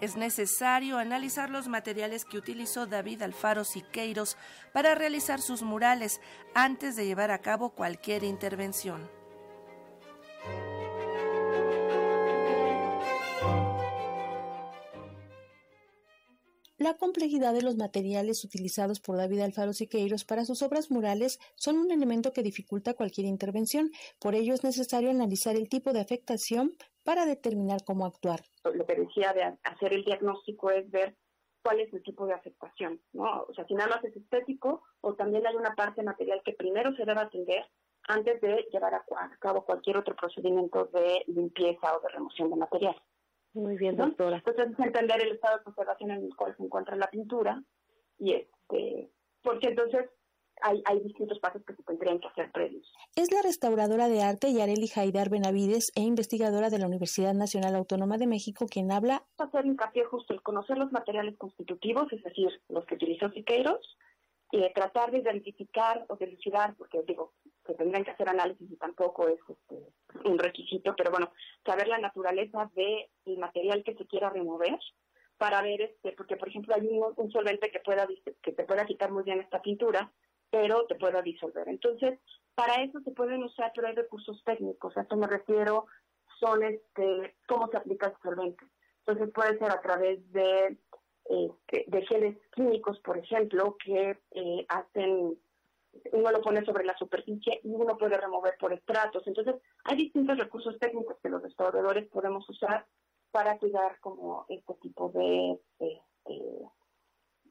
es necesario analizar los materiales que utilizó David Alfaro Siqueiros para realizar sus murales antes de llevar a cabo cualquier intervención. La complejidad de los materiales utilizados por David Alfaro Siqueiros para sus obras murales son un elemento que dificulta cualquier intervención. Por ello es necesario analizar el tipo de afectación para determinar cómo actuar. Lo que decía de hacer el diagnóstico es ver cuál es el tipo de afectación. O sea, si nada más es estético o también hay una parte material que primero se debe atender antes de llevar a, cabo cualquier otro procedimiento de limpieza o de remoción de material. Muy bien, doctora. Entonces, es entender el estado de conservación en el cual se encuentra la pintura y este, porque entonces hay, hay distintos pasos que se tendrían que hacer previos. Es la restauradora de arte Yareli Jaidar Benavides e investigadora de la Universidad Nacional Autónoma de México quien habla. Hacer hincapié justo el conocer los materiales constitutivos, es decir, los que utilizó Siqueiros, y tratar de identificar o de porque digo, que tendrían que hacer análisis y tampoco es este, un requisito, pero bueno, saber la naturaleza del material que se quiera remover para ver, este, porque por ejemplo hay un, un solvente que pueda que te pueda quitar muy bien esta pintura, pero te pueda disolver. Entonces, para eso se pueden usar, pero recursos técnicos. A esto me refiero, son este, cómo se aplica el solvente. Entonces, puede ser a través de, este, de geles químicos, por ejemplo, que eh, hacen, uno lo pone sobre la superficie y uno puede remover por estratos. Entonces, hay distintos recursos técnicos que los restauradores podemos usar para cuidar como este tipo de,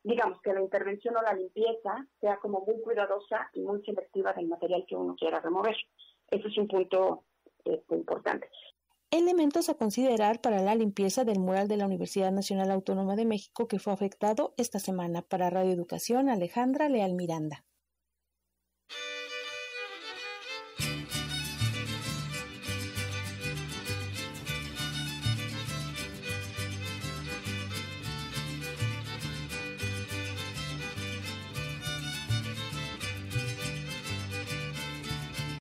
digamos, que la intervención o la limpieza sea como muy cuidadosa y muy selectiva del material que uno quiera remover. Eso es un punto este, importante. Elementos a considerar para la limpieza del mural de la Universidad Nacional Autónoma de México que fue afectado esta semana. Para Radio Educación, Alejandra Leal Miranda.